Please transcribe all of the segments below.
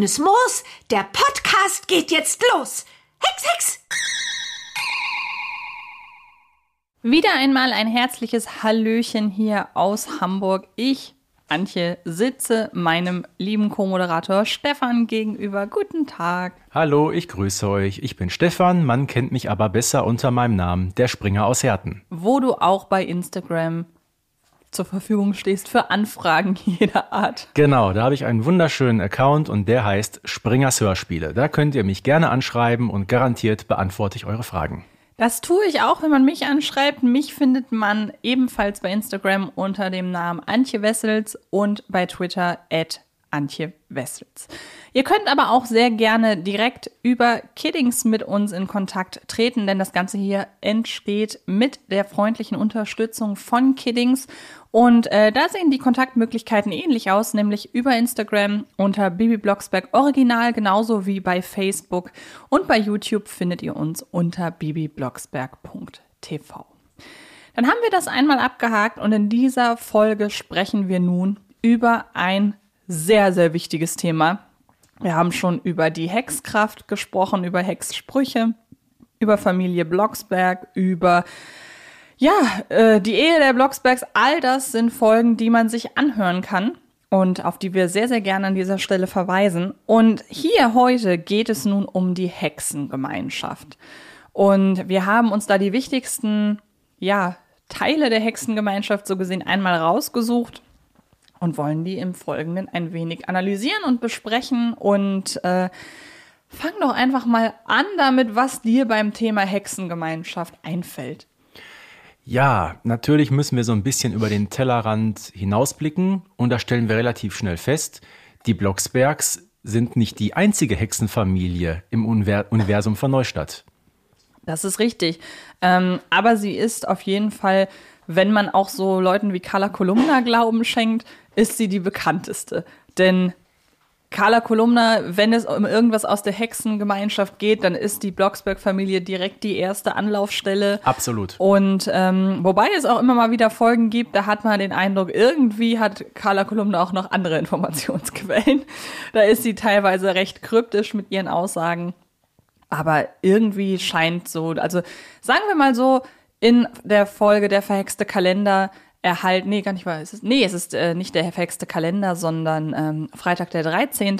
Grünes Moos, der Podcast geht jetzt los. Hex, Hex! Wieder einmal ein herzliches Hallöchen hier aus Hamburg. Ich, Antje, sitze meinem lieben Co-Moderator Stefan gegenüber. Guten Tag. Hallo, ich grüße euch. Ich bin Stefan, man kennt mich aber besser unter meinem Namen, der Springer aus Herten. Wo du auch bei Instagram zur Verfügung stehst für Anfragen jeder Art. Genau, da habe ich einen wunderschönen Account und der heißt Springers Hörspiele. Da könnt ihr mich gerne anschreiben und garantiert beantworte ich eure Fragen. Das tue ich auch, wenn man mich anschreibt. Mich findet man ebenfalls bei Instagram unter dem Namen Antje Wessels und bei Twitter at Antje Wessels. Ihr könnt aber auch sehr gerne direkt über Kiddings mit uns in Kontakt treten, denn das Ganze hier entsteht mit der freundlichen Unterstützung von Kiddings. Und äh, da sehen die Kontaktmöglichkeiten ähnlich aus, nämlich über Instagram unter Bibi Blocksberg Original, genauso wie bei Facebook. Und bei YouTube findet ihr uns unter bibiblocksberg.tv. Dann haben wir das einmal abgehakt und in dieser Folge sprechen wir nun über ein sehr, sehr wichtiges Thema. Wir haben schon über die Hexkraft gesprochen, über Hexsprüche, über Familie Blocksberg, über ja, äh, die Ehe der Blocksbergs. All das sind Folgen, die man sich anhören kann und auf die wir sehr, sehr gerne an dieser Stelle verweisen. Und hier heute geht es nun um die Hexengemeinschaft. Und wir haben uns da die wichtigsten, ja, Teile der Hexengemeinschaft so gesehen einmal rausgesucht und wollen die im Folgenden ein wenig analysieren und besprechen und äh, fang doch einfach mal an damit, was dir beim Thema Hexengemeinschaft einfällt. Ja, natürlich müssen wir so ein bisschen über den Tellerrand hinausblicken und da stellen wir relativ schnell fest, die Blocksbergs sind nicht die einzige Hexenfamilie im Universum von Neustadt. Das ist richtig. Ähm, aber sie ist auf jeden Fall, wenn man auch so Leuten wie Carla Kolumna Glauben schenkt, ist sie die bekannteste. Denn Carla Kolumna, wenn es um irgendwas aus der Hexengemeinschaft geht, dann ist die Blocksberg-Familie direkt die erste Anlaufstelle. Absolut. Und ähm, wobei es auch immer mal wieder Folgen gibt, da hat man den Eindruck, irgendwie hat Carla Kolumna auch noch andere Informationsquellen. Da ist sie teilweise recht kryptisch mit ihren Aussagen. Aber irgendwie scheint so, also sagen wir mal so, in der Folge Der verhexte Kalender erhalten, nee, gar nicht wahr, es ist, nee, es ist äh, nicht der verhexte Kalender, sondern ähm, Freitag der 13.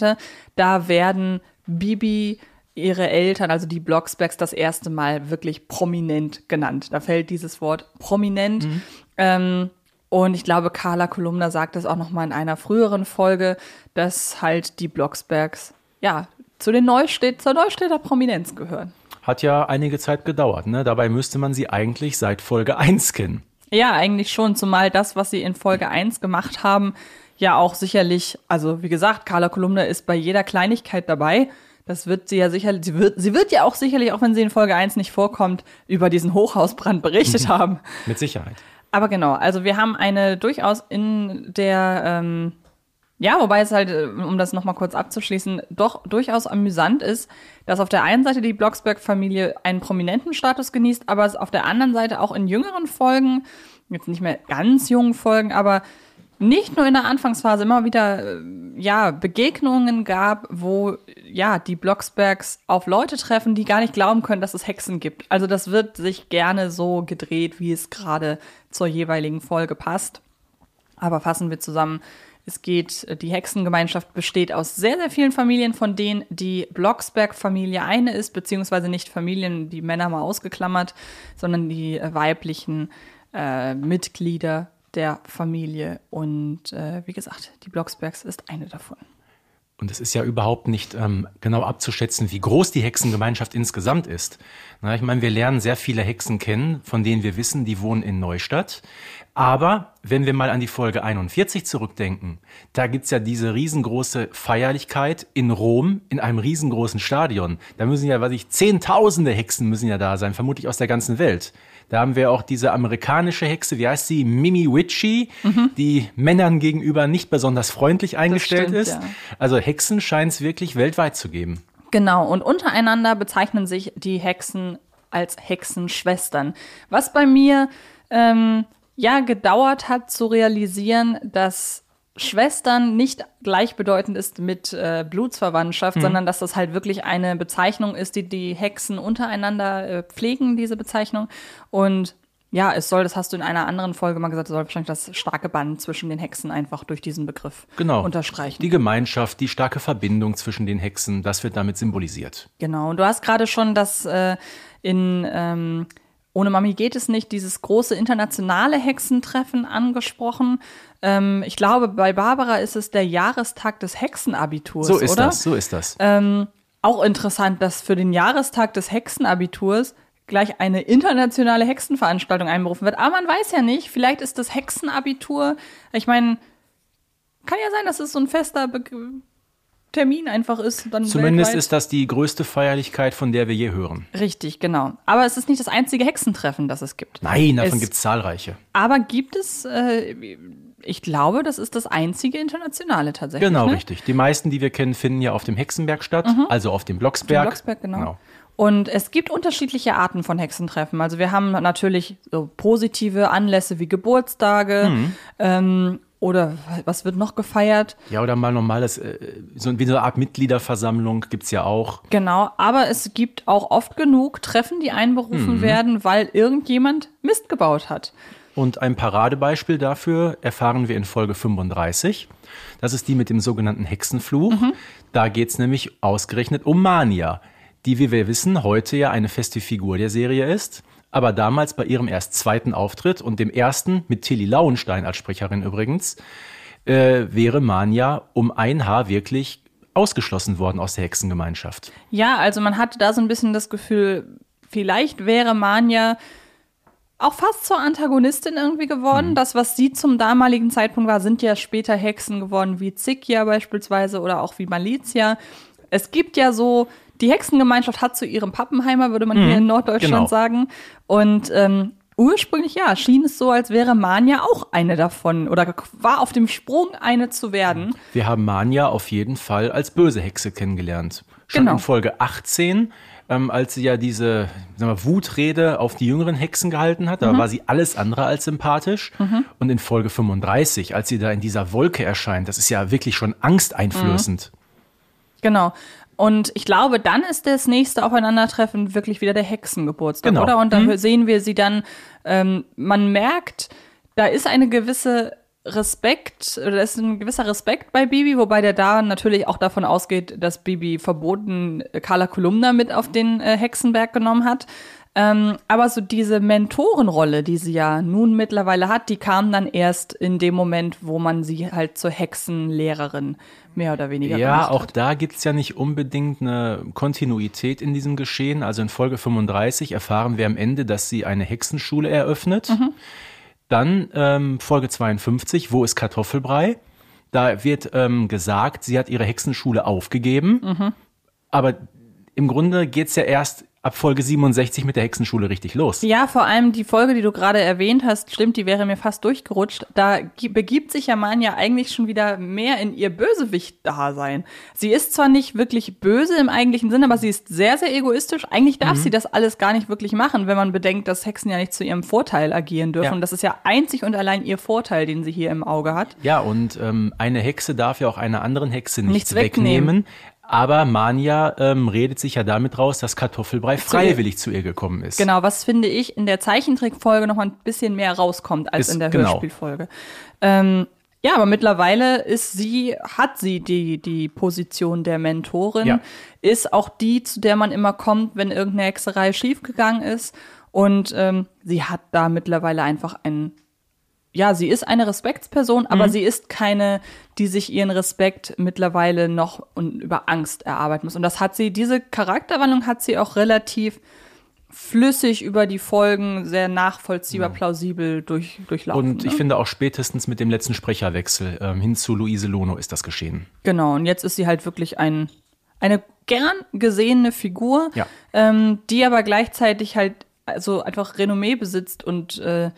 Da werden Bibi, ihre Eltern, also die Blocksbergs, das erste Mal wirklich prominent genannt. Da fällt dieses Wort prominent. Mhm. Ähm, und ich glaube, Carla Kolumna sagt es auch noch mal in einer früheren Folge, dass halt die Blocksbergs, ja, zu den Neustädt, zur Neustädter Prominenz gehören. Hat ja einige Zeit gedauert, ne? Dabei müsste man sie eigentlich seit Folge 1 kennen. Ja, eigentlich schon, zumal das, was sie in Folge 1 gemacht haben, ja auch sicherlich, also wie gesagt, Carla Kolumna ist bei jeder Kleinigkeit dabei. Das wird sie ja sicherlich, sie wird, sie wird ja auch sicherlich, auch wenn sie in Folge 1 nicht vorkommt, über diesen Hochhausbrand berichtet haben. Mit Sicherheit. Aber genau, also wir haben eine durchaus in der, ähm, ja, wobei es halt, äh, um das nochmal kurz abzuschließen, doch durchaus amüsant ist, dass auf der einen Seite die Blocksberg-Familie einen prominenten Status genießt, aber es auf der anderen Seite auch in jüngeren Folgen, jetzt nicht mehr ganz jungen Folgen, aber nicht nur in der Anfangsphase immer wieder äh, ja Begegnungen gab, wo ja die Blocksbergs auf Leute treffen, die gar nicht glauben können, dass es Hexen gibt. Also das wird sich gerne so gedreht, wie es gerade zur jeweiligen Folge passt. Aber fassen wir zusammen. Es geht, äh, die Hexengemeinschaft besteht aus sehr, sehr vielen Familien, von denen die Blocksberg-Familie eine ist, beziehungsweise nicht Familien, die Männer mal ausgeklammert, sondern die äh, weiblichen äh, Mitglieder der Familie. Und äh, wie gesagt, die Blocksbergs ist eine davon. Und es ist ja überhaupt nicht ähm, genau abzuschätzen, wie groß die Hexengemeinschaft insgesamt ist. Na, ich meine, wir lernen sehr viele Hexen kennen, von denen wir wissen, die wohnen in Neustadt. Aber wenn wir mal an die Folge 41 zurückdenken, da gibt's ja diese riesengroße Feierlichkeit in Rom in einem riesengroßen Stadion. Da müssen ja, weiß ich, Zehntausende Hexen müssen ja da sein, vermutlich aus der ganzen Welt. Da haben wir auch diese amerikanische Hexe, wie heißt sie? Mimi Witchy, mhm. die Männern gegenüber nicht besonders freundlich eingestellt stimmt, ist. Ja. Also Hexen scheint es wirklich weltweit zu geben. Genau, und untereinander bezeichnen sich die Hexen als Hexenschwestern. Was bei mir ähm, ja gedauert hat zu realisieren, dass Schwestern nicht gleichbedeutend ist mit äh, Blutsverwandtschaft, Mhm. sondern dass das halt wirklich eine Bezeichnung ist, die die Hexen untereinander äh, pflegen, diese Bezeichnung. Und ja, es soll, das hast du in einer anderen Folge mal gesagt, es soll wahrscheinlich das starke Band zwischen den Hexen einfach durch diesen Begriff Genau. unterstreichen. Die Gemeinschaft, die starke Verbindung zwischen den Hexen, das wird damit symbolisiert. Genau. Und du hast gerade schon das äh, in ähm, Ohne Mami geht es nicht, dieses große internationale Hexentreffen angesprochen. Ähm, ich glaube, bei Barbara ist es der Jahrestag des Hexenabiturs, So ist oder? das, so ist das. Ähm, auch interessant, dass für den Jahrestag des Hexenabiturs gleich eine internationale Hexenveranstaltung einberufen wird. Aber man weiß ja nicht, vielleicht ist das Hexenabitur, ich meine, kann ja sein, dass es so ein fester Be Termin einfach ist. Dann Zumindest weltweit. ist das die größte Feierlichkeit, von der wir je hören. Richtig, genau. Aber es ist nicht das einzige Hexentreffen, das es gibt. Nein, davon gibt es zahlreiche. Aber gibt es, äh, ich glaube, das ist das einzige internationale tatsächlich. Genau, ne? richtig. Die meisten, die wir kennen, finden ja auf dem Hexenberg statt, also auf dem Blocksberg. Blocksberg, genau. Und es gibt unterschiedliche Arten von Hexentreffen. Also wir haben natürlich so positive Anlässe wie Geburtstage Mhm. ähm, oder was wird noch gefeiert? Ja, oder mal normales, äh, so wie so eine Art Mitgliederversammlung gibt's ja auch. Genau, aber es gibt auch oft genug Treffen, die einberufen Mhm. werden, weil irgendjemand Mist gebaut hat. Und ein Paradebeispiel dafür erfahren wir in Folge 35. Das ist die mit dem sogenannten Hexenfluch. Da geht's nämlich ausgerechnet um Mania, die, wie wir wissen, heute ja eine feste Figur der Serie ist. Aber damals bei ihrem erst zweiten Auftritt und dem ersten mit Tilly Lauenstein als Sprecherin übrigens, äh, wäre Mania um ein Haar wirklich ausgeschlossen worden aus der Hexengemeinschaft. Ja, also man hatte da so ein bisschen das Gefühl, vielleicht wäre Manja auch fast zur Antagonistin irgendwie geworden. Das, was sie zum damaligen Zeitpunkt war, sind ja später Hexen geworden, wie Zikia beispielsweise oder auch wie Malizia. Es gibt ja so, die Hexengemeinschaft hat zu ihrem Pappenheimer, würde man hier in Norddeutschland genau. sagen. Und ähm, ursprünglich, ja, schien es so, als wäre Manja auch eine davon oder war auf dem Sprung, eine zu werden. Wir haben Manja auf jeden Fall als böse Hexe kennengelernt. Schon Genau. in Folge 18, ähm, als sie ja diese wir, Wutrede auf die jüngeren Hexen gehalten hat, Mhm. da war sie alles andere als sympathisch. Und in Folge 35, als sie da in dieser Wolke erscheint, das ist ja wirklich schon angsteinflößend. Genau. Und ich glaube, dann ist das nächste Aufeinandertreffen wirklich wieder der Hexengeburtstag, Genau. oder? Und da sehen wir sie dann, ähm, man merkt, da ist eine gewisse Respekt, oder ist ein gewisser Respekt bei Bibi, wobei der da natürlich auch davon ausgeht, dass Bibi verboten äh, Carla Kolumna mit auf den äh, Hexenberg genommen hat. Ähm, aber so diese Mentorenrolle, die sie ja nun mittlerweile hat, die kam dann erst in dem Moment, wo man sie halt zur Hexenlehrerin mehr oder weniger Ja, auch hat. da gibt's ja nicht unbedingt eine Kontinuität in diesem Geschehen. Also in Folge 35 erfahren wir am Ende, dass sie eine Hexenschule eröffnet. Dann ähm, Folge 52, wo ist Kartoffelbrei? Da wird ähm, gesagt, sie hat ihre Hexenschule aufgegeben. Aber im Grunde geht's ja erst ab Folge 67 mit der Hexenschule richtig los. Ja, vor allem die Folge, die du gerade erwähnt hast, stimmt, die wäre mir fast durchgerutscht. Da gi- begibt sich ja Manja eigentlich schon wieder mehr in ihr Bösewicht-Dasein. Sie ist zwar nicht wirklich böse im eigentlichen Sinn, aber sie ist sehr, sehr egoistisch. Eigentlich darf Mhm. sie das alles gar nicht wirklich machen, wenn man bedenkt, dass Hexen ja nicht zu ihrem Vorteil agieren dürfen. Ja. Und das ist ja einzig und allein ihr Vorteil, den sie hier im Auge hat. Ja, und ähm, eine Hexe darf ja auch einer anderen Hexe nichts, Nichts wegnehmen. wegnehmen. Aber Manja ähm, redet sich ja damit raus, dass Kartoffelbrei freiwillig zu ihr gekommen ist. Genau, was finde ich in der Zeichentrickfolge noch mal ein bisschen mehr rauskommt als Ist- in der genau. Hörspielfolge. Ähm, ja, aber mittlerweile ist sie, hat sie die, die Position der Mentorin, Ja. ist auch die, zu der man immer kommt, wenn irgendeine Hexerei schiefgegangen ist. Und ähm, sie hat da mittlerweile einfach ein, ja, sie ist eine Respektsperson, aber Mhm. sie ist keine, die sich ihren Respekt mittlerweile noch und über Angst erarbeiten muss. Und das hat sie, diese Charakterwandlung hat sie auch relativ flüssig über die Folgen, sehr nachvollziehbar, plausibel durch, durchlaufen. Und ich ne? finde auch spätestens mit dem letzten Sprecherwechsel ähm, hin zu Luise Lono ist das geschehen. Genau, und jetzt ist sie halt wirklich ein, eine gern gesehene Figur, Ja. ähm, die aber gleichzeitig halt also einfach Renommee besitzt und äh,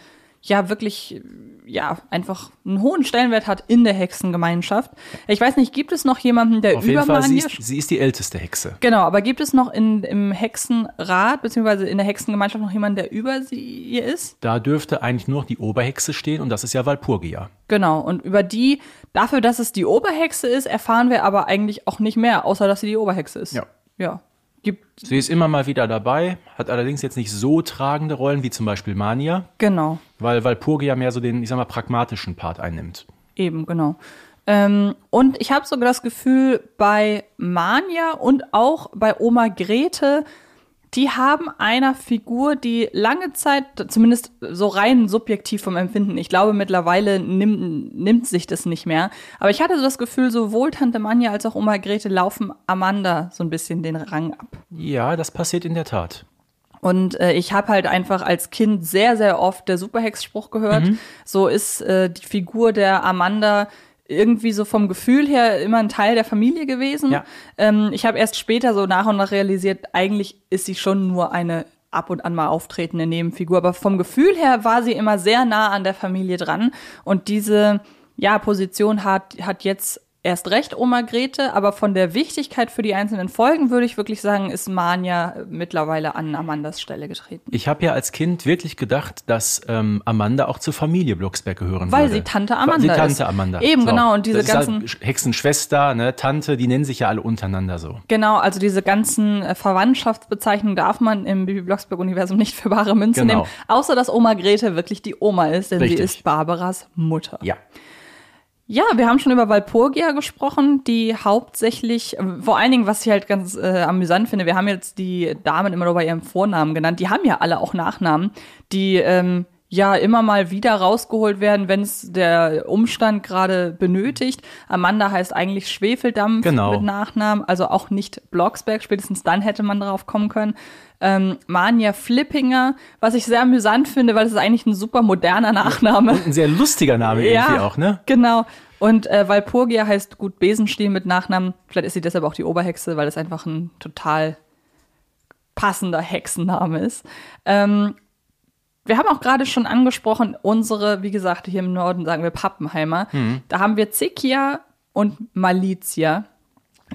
ja wirklich ja einfach einen hohen Stellenwert hat in der Hexengemeinschaft. Ich weiß nicht, gibt es noch jemanden, der Auf über jeden Fall, sie ist, sie ist die älteste Hexe. Genau, aber gibt es noch in, im Hexenrat beziehungsweise in der Hexengemeinschaft noch jemanden, der über sie ihr ist? Da dürfte eigentlich nur noch die Oberhexe stehen und das ist ja Walpurgia. Genau, und über die, dafür, dass es die Oberhexe ist, erfahren wir aber eigentlich auch nicht mehr, außer dass sie die Oberhexe ist. Ja. Ja. Gibt, Sie ist immer mal wieder dabei, hat allerdings jetzt nicht so tragende Rollen wie zum Beispiel Mania, genau, weil Walpurgia mehr so den, ich sag mal, pragmatischen Part einnimmt. eben, genau. Ähm, und ich habe sogar das Gefühl, bei Mania und auch bei Oma Grete, die haben einer Figur, die lange Zeit, zumindest so rein subjektiv vom Empfinden, ich glaube mittlerweile nimmt, nimmt sich das nicht mehr, aber ich hatte so das Gefühl, sowohl Tante Manja als auch Oma Grete laufen Amanda so ein bisschen den Rang ab. Ja, das passiert in der Tat. Und äh, ich habe halt einfach als Kind sehr, sehr oft der Superhex-Spruch gehört. So ist äh, die Figur der Amanda irgendwie so vom Gefühl her immer ein Teil der Familie gewesen. Ja. Ähm, ich habe erst später so nach und nach realisiert, eigentlich ist sie schon nur eine ab und an mal auftretende Nebenfigur. Aber vom Gefühl her war sie immer sehr nah an der Familie dran. Und diese ja, Position hat, hat jetzt erst recht Oma Grete, aber von der Wichtigkeit für die einzelnen Folgen würde ich wirklich sagen, ist Manja mittlerweile an Amandas Stelle getreten. Ich habe ja als Kind wirklich gedacht, dass ähm, Amanda auch zur Familie Blocksberg gehören Weil würde. sie Tante Weil Amanda sie ist. Tante Amanda. Eben, genau, und diese das ist ganzen- Halt Hexenschwester, ne, Tante, die nennen sich ja alle untereinander so. Genau, also diese ganzen äh, Verwandtschaftsbezeichnungen darf man im Bibi Blocksberg-Universum nicht für bare Münze Genau. nehmen, außer dass Oma Grete wirklich die Oma ist, denn Richtig. sie ist Barbaras Mutter. Ja. Ja, wir haben schon über Walpurgia gesprochen, die hauptsächlich, äh, vor allen Dingen, was ich halt ganz äh, amüsant finde, wir haben jetzt die Damen immer nur bei ihrem Vornamen genannt, die haben ja alle auch Nachnamen, die ähm, ja immer mal wieder rausgeholt werden, wenn es der Umstand gerade benötigt. Amanda heißt eigentlich Schwefeldampf Genau. mit Nachnamen, also auch nicht Blocksberg, spätestens dann hätte man drauf kommen können. Ähm, Manja Flippinger, was ich sehr amüsant finde, weil es ist eigentlich ein super moderner Nachname. Ein sehr lustiger Name irgendwie auch, ne? Genau. Und äh, Walpurgia heißt gut Besenstiel mit Nachnamen. Vielleicht ist sie deshalb auch die Oberhexe, weil es einfach ein total passender Hexenname ist. Ähm, wir haben auch gerade schon angesprochen, unsere, wie gesagt, hier im Norden sagen wir Pappenheimer. Da haben wir Zikia und Malizia,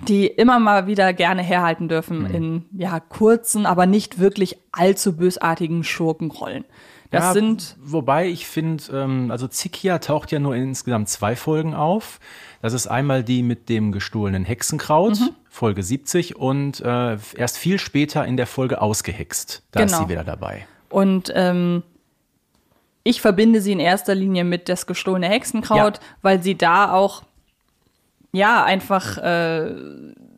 die immer mal wieder gerne herhalten dürfen in ja kurzen, aber nicht wirklich allzu bösartigen Schurkenrollen. Das ja, sind Wobei ich finde, ähm, also Zikia taucht ja nur in insgesamt zwei Folgen auf. Das ist einmal die mit dem gestohlenen Hexenkraut, Mhm. Folge 70, und äh, erst viel später in der Folge Ausgehext. Da ist Genau. sie wieder dabei. Und ähm, ich verbinde sie in erster Linie mit das gestohlene Hexenkraut, Ja. weil sie da auch, ja, einfach, äh,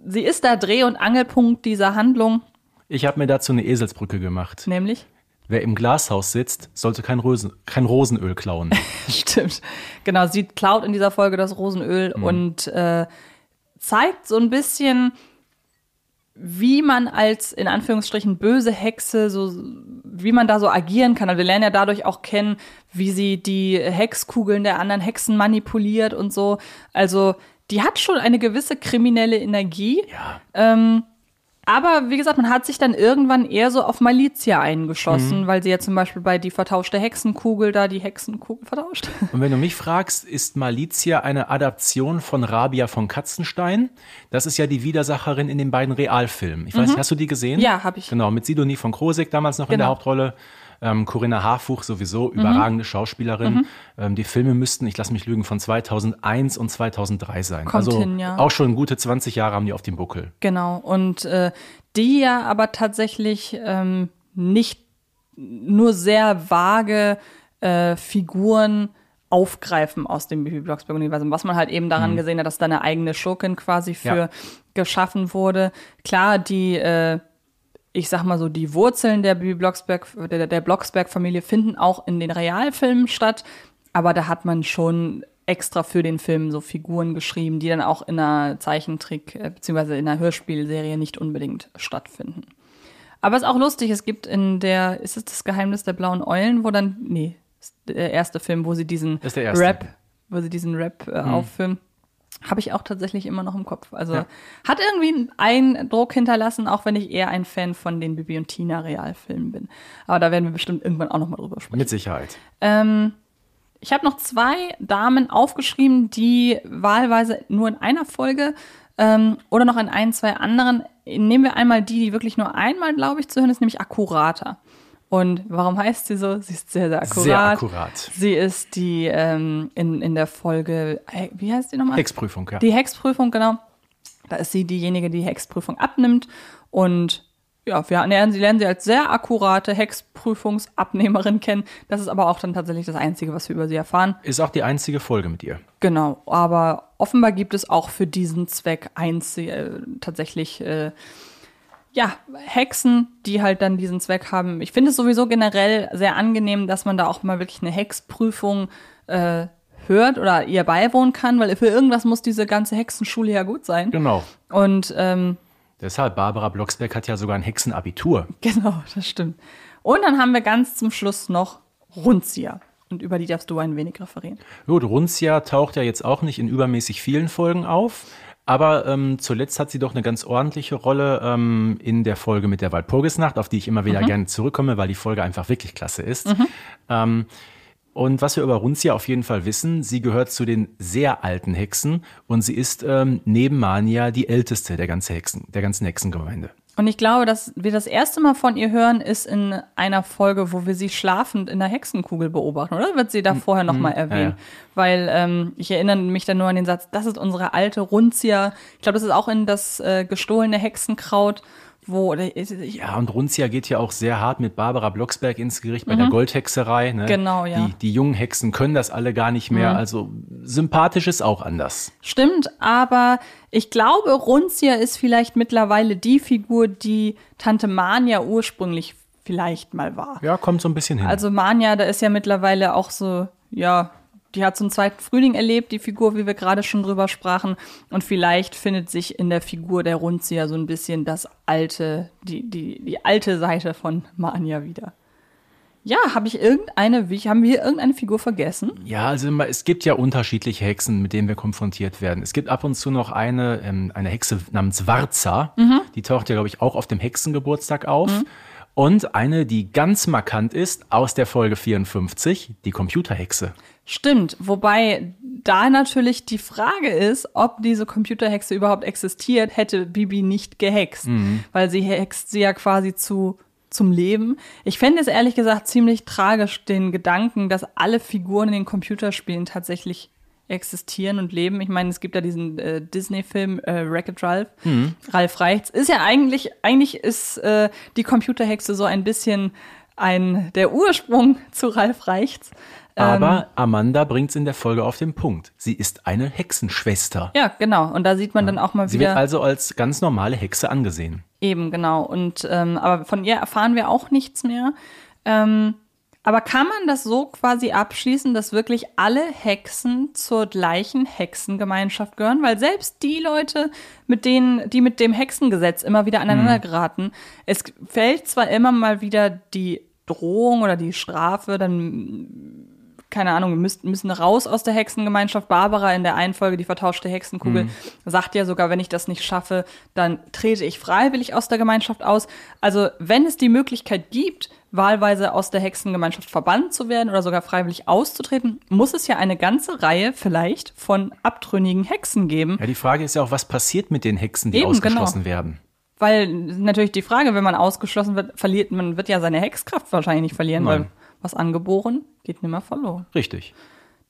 sie ist der Dreh- und Angelpunkt dieser Handlung, Ich habe mir dazu eine Eselsbrücke gemacht. nämlich. Wer im Glashaus sitzt, sollte kein, Rosen, kein Rosenöl klauen. Stimmt. Genau, sie klaut in dieser Folge das Rosenöl und äh, zeigt so ein bisschen, wie man als in Anführungsstrichen böse Hexe so wie man da so agieren kann. Also wir lernen ja dadurch auch kennen, wie sie die Hexkugeln der anderen Hexen manipuliert und so. Also die hat schon eine gewisse kriminelle Energie. ja. Ähm, aber wie gesagt, man hat sich dann irgendwann eher so auf Malizia eingeschossen, weil sie ja zum Beispiel bei die vertauschte Hexenkugel da die Hexenkugel vertauscht. Und wenn du mich fragst, ist Malizia eine Adaption von Rabia von Katzenstein? Das ist ja die Widersacherin in den beiden Realfilmen. Ich weiß nicht, hast du die gesehen? Mhm. Ja, hab ich. Genau, mit Sidonie von Krosek damals noch in der Genau. Hauptrolle. Ähm, Corinna Harfuch sowieso, Mhm. überragende Schauspielerin. Ähm, die Filme müssten, ich lasse mich lügen, von 2001 und 2003 sein. Kommt also hin, ja. auch schon gute 20 Jahre haben die auf dem Buckel. Genau. Und äh, die ja aber tatsächlich ähm, nicht nur sehr vage äh, Figuren aufgreifen aus dem Bibi Blocksberg-Universum, was man halt eben daran gesehen hat, dass da eine eigene Schurkin quasi für Ja. geschaffen wurde. Klar, die, äh, ich sag mal so, die Wurzeln der Bibi Blocksberg, der, der Blocksberg-Familie finden auch in den Realfilmen statt, aber da hat man schon extra für den Film so Figuren geschrieben, die dann auch in einer Zeichentrick- äh, beziehungsweise in einer Hörspielserie nicht unbedingt stattfinden. Aber es ist auch lustig, es gibt in der, ist es das Geheimnis der blauen Eulen, wo dann, nee, der erste Film, wo sie diesen. Rap, wo sie diesen Rap äh, aufführen. Habe ich auch tatsächlich immer noch im Kopf. Also Ja. hat irgendwie einen Eindruck hinterlassen, auch wenn ich eher ein Fan von den Bibi und Tina Realfilmen bin. Aber da werden wir bestimmt irgendwann auch noch mal drüber sprechen. Mit Sicherheit. Ähm, ich habe noch zwei Damen aufgeschrieben, die wahlweise nur in einer Folge ähm, oder noch in ein, zwei anderen. Nehmen wir einmal die, die wirklich nur einmal, glaube ich, zu hören ist, nämlich akkurater. Und warum heißt sie so? Sie ist sehr, sehr akkurat. Sehr akkurat. Sie ist die ähm, in, in der Folge, äh, wie heißt die nochmal? Hexprüfung, ja. Die Hexprüfung, genau. Da ist sie diejenige, die die Hexprüfung abnimmt. Und ja, wir lernen sie, lernen sie als sehr akkurate Hexprüfungsabnehmerin kennen. Das ist aber auch dann tatsächlich das Einzige, was wir über sie erfahren. Ist auch die einzige Folge mit ihr. Genau, aber offenbar gibt es auch für diesen Zweck einzig, äh, tatsächlich äh, ja, Hexen, die halt dann diesen Zweck haben. Ich finde es sowieso generell sehr angenehm, dass man da auch mal wirklich eine Hexprüfung äh, hört oder ihr beiwohnen kann, weil für irgendwas muss diese ganze Hexenschule ja gut sein. Genau. Und ähm, Deshalb, Barbara Blocksberg hat ja sogar ein Hexenabitur. genau, das stimmt. Und dann haben wir ganz zum Schluss noch Runzia. Und über die darfst du ein wenig referieren. Gut, Runzia taucht ja jetzt auch nicht in übermäßig vielen Folgen auf. Aber ähm, zuletzt hat sie doch eine ganz ordentliche Rolle ähm, in der Folge mit der Walpurgisnacht, auf die ich immer wieder gerne zurückkomme, weil die Folge einfach wirklich klasse ist. Ähm, und was wir über Runzia auf jeden Fall wissen, sie gehört zu den sehr alten Hexen und sie ist ähm, neben Mania die älteste der, ganze Hexen, der ganzen Hexengemeinde. Und ich glaube, dass wir das erste Mal von ihr hören, ist in einer Folge, wo wir sie schlafend in der Hexenkugel beobachten, oder? Wird sie da vorher nochmal erwähnt? ja. Weil ähm, ich erinnere mich dann nur an den Satz, das ist unsere alte Runzia. Ich glaube, das ist auch in das äh, gestohlene Hexenkraut, wo oder ist- ich, Ja, und Runzia geht ja auch sehr hart mit Barbara Blocksberg ins Gericht bei der Goldhexerei. Ne? Genau, ja. Die, die jungen Hexen können das alle gar nicht mehr. Also sympathisch ist auch anders. Stimmt, aber ich glaube, Runzia ist vielleicht mittlerweile die Figur, die Tante Mania ursprünglich vielleicht mal war. Ja, kommt so ein bisschen hin. Also Manja, da ist ja mittlerweile auch so, ja, die hat so einen zweiten Frühling erlebt, die Figur, wie wir gerade schon drüber sprachen. Und vielleicht findet sich in der Figur der Runzia so ein bisschen das alte, die, die, die alte Seite von Manja wieder. Ja, habe ich irgendeine, wie haben wir irgendeine Figur vergessen? Ja, also es gibt ja unterschiedliche Hexen, mit denen wir konfrontiert werden. Es gibt ab und zu noch eine, ähm, eine Hexe namens Warza. Die taucht ja, glaube ich, auch auf dem Hexengeburtstag auf. Und eine, die ganz markant ist, aus der Folge 54, die Computerhexe. Stimmt, wobei da natürlich die Frage ist, ob diese Computerhexe überhaupt existiert, hätte Bibi nicht gehext, weil sie hext sie ja quasi zu zum Leben. Ich fände es ehrlich gesagt ziemlich tragisch, den Gedanken, dass alle Figuren in den Computerspielen tatsächlich existieren und leben. Ich meine, es gibt ja diesen äh, Disney-Film äh, Wreck-It Ralph, Ralf Reichts. Ist ja eigentlich, eigentlich ist äh, die Computerhexe so ein bisschen ein der Ursprung zu Ralf Reichts. Aber Amanda bringt es in der Folge auf den Punkt. Sie ist eine Hexenschwester. Ja, genau. Und da sieht man dann auch mal Sie wird wieder also als ganz normale Hexe angesehen. eben genau. Und ähm, aber von ihr erfahren wir auch nichts mehr. Ähm, aber kann man das so quasi abschließen, dass wirklich alle Hexen zur gleichen Hexengemeinschaft gehören? Weil selbst die Leute, mit denen, die mit dem Hexengesetz immer wieder aneinander geraten, es fällt zwar immer mal wieder die Drohung oder die Strafe, dann keine Ahnung, wir müssen, müssen raus aus der Hexengemeinschaft. Barbara in der einen Folge, die vertauschte Hexenkugel, sagt ja sogar, wenn ich das nicht schaffe, dann trete ich freiwillig aus der Gemeinschaft aus. Also, wenn es die Möglichkeit gibt, wahlweise aus der Hexengemeinschaft verbannt zu werden oder sogar freiwillig auszutreten, muss es ja eine ganze Reihe vielleicht von abtrünnigen Hexen geben. Ja, die Frage ist ja auch, was passiert mit den Hexen, die Eben, ausgeschlossen genau. werden? Weil natürlich die Frage, wenn man ausgeschlossen wird, verliert man wird ja seine Hexkraft wahrscheinlich nicht verlieren, Nein. weil was angeboren geht nimmer verloren. Richtig.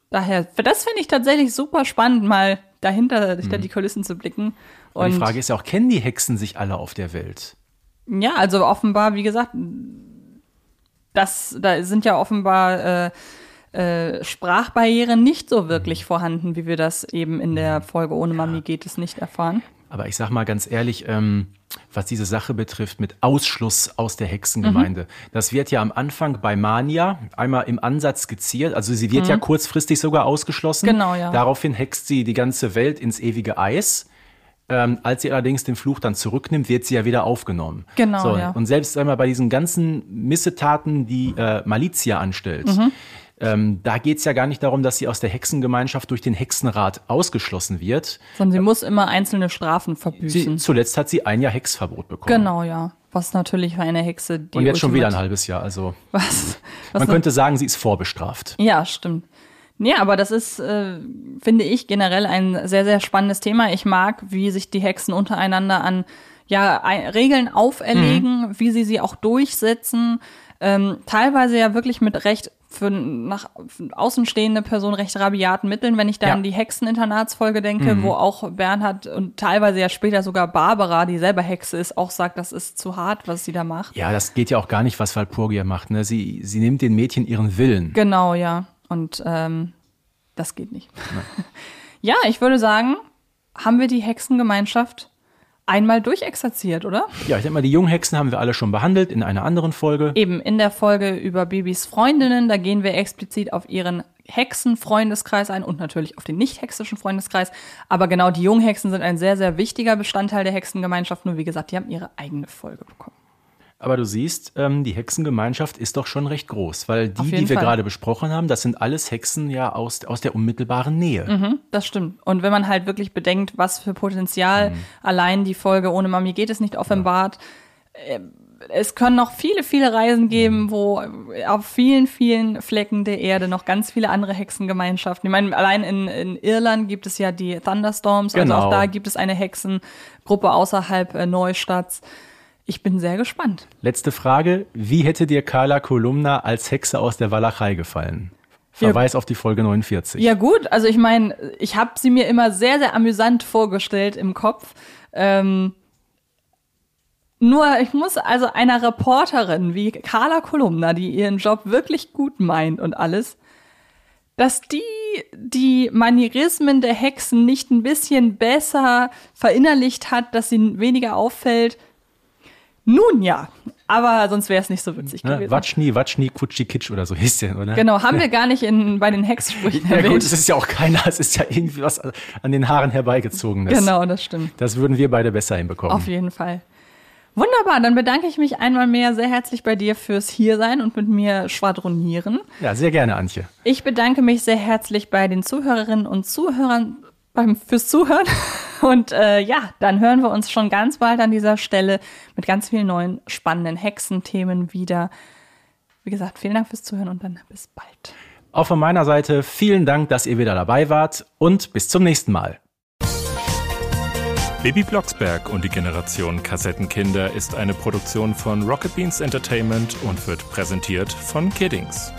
Daher, für das finde ich tatsächlich super spannend, mal dahinter, hinter die Kulissen zu blicken. Und Und die Frage ist ja auch, kennen die Hexen sich alle auf der Welt? ja, also offenbar, wie gesagt, das, da sind ja offenbar äh, äh, Sprachbarrieren nicht so wirklich vorhanden, wie wir das eben in der Folge ohne Mami geht es nicht erfahren. Aber ich sag mal ganz ehrlich, ähm, was diese Sache betrifft mit Ausschluss aus der Hexengemeinde, Mhm. das wird ja am Anfang bei Mania einmal im Ansatz skizziert. Also sie wird ja kurzfristig sogar ausgeschlossen. Mhm. Genau, ja. Daraufhin hext sie die ganze Welt ins ewige Eis. Ähm, als sie allerdings den Fluch dann zurücknimmt, wird sie ja wieder aufgenommen. Genau, so, ja. Und selbst einmal bei diesen ganzen Missetaten, die äh, Malizia anstellt, Mhm. Ähm, da geht's ja gar nicht darum, dass sie aus der Hexengemeinschaft durch den Hexenrat ausgeschlossen wird. Sondern sie muss immer einzelne Strafen Sie, verbüßen. zuletzt hat sie ein Jahr Hexverbot bekommen. genau, ja. Was natürlich für eine Hexe die Und jetzt schon wieder ein halbes Jahr. Also Was? was man könnte sagen, sie ist vorbestraft. Ja, stimmt. Ja, aber das ist, äh, finde ich, generell ein sehr, sehr spannendes Thema. Ich mag, wie sich die Hexen untereinander an ja, Regeln auferlegen, wie sie sie auch durchsetzen. Ähm, teilweise ja wirklich mit recht für nach für außenstehende Person recht rabiaten Mitteln, wenn ich da Ja. an die Hexeninternatsfolge denke, wo auch Bernhard und teilweise ja später sogar Barbara, die selber Hexe ist, auch sagt, das ist zu hart, was sie da macht. Ja, das geht ja auch gar nicht, was Walpurgia macht. Ne? Sie, sie nimmt den Mädchen ihren Willen. Genau, ja. Und ähm, das geht nicht. ja, ich würde sagen, haben wir die Hexengemeinschaft einmal durchexerziert, oder? Ja, ich denke mal, die Junghexen haben wir alle schon behandelt in einer anderen Folge. Eben in der Folge über Bibis Freundinnen, da gehen wir explizit auf ihren Hexenfreundeskreis ein und natürlich auf den nicht-hexischen Freundeskreis. Aber genau die Junghexen sind ein sehr, sehr wichtiger Bestandteil der Hexengemeinschaft. Nur wie gesagt, die haben ihre eigene Folge bekommen. Aber du siehst, ähm, die Hexengemeinschaft ist doch schon recht groß, weil die, die wir Fall. gerade besprochen haben, das sind alles Hexen ja aus, aus der unmittelbaren Nähe. Das stimmt. Und wenn man halt wirklich bedenkt, was für Potenzial allein die Folge ohne Mami geht es nicht offenbart. äh, Es können noch viele, viele Reisen geben, wo auf vielen, vielen Flecken der Erde noch ganz viele andere Hexengemeinschaften. Ich meine, allein in, in Irland gibt es ja die Thunderstorms, also Genau. auch da gibt es eine Hexengruppe außerhalb äh, Neustadts. Ich bin sehr gespannt. Letzte Frage. Wie hätte dir Carla Kolumna als Hexe aus der Walachei gefallen? Verweis auf die Folge 49. Ja gut, also ich meine, ich habe sie mir immer sehr, sehr amüsant vorgestellt im Kopf. Ähm, nur ich muss also einer Reporterin wie Carla Kolumna, die ihren Job wirklich gut meint und alles, dass die die Manierismen der Hexen nicht ein bisschen besser verinnerlicht hat, dass sie weniger auffällt. Nun ja, aber sonst wäre es nicht so witzig Ne? gewesen. Watschni, Watschni, Kutschi, Kitsch oder so hieß der, oder? Genau, haben wir gar nicht in, bei den Hexsprüchen Ja erwähnt. gut, es ist ja auch keiner, es ist ja irgendwie was an den Haaren herbeigezogenes. Genau, das stimmt. Das würden wir beide besser hinbekommen. Auf jeden Fall. Wunderbar, dann bedanke ich mich einmal mehr sehr herzlich bei dir fürs Hiersein und mit mir schwadronieren. Ja, sehr gerne, Antje. Ich bedanke mich sehr herzlich bei den Zuhörerinnen und Zuhörern beim, fürs Zuhören. Und äh, ja, dann hören wir uns schon ganz bald an dieser Stelle mit ganz vielen neuen spannenden Hexenthemen wieder. Wie gesagt, vielen Dank fürs Zuhören und dann bis bald. Auch von meiner Seite vielen Dank, dass ihr wieder dabei wart und bis zum nächsten Mal. Baby Blocksberg und die Generation Kassettenkinder ist eine Produktion von Rocket Beans Entertainment und wird präsentiert von Kiddings.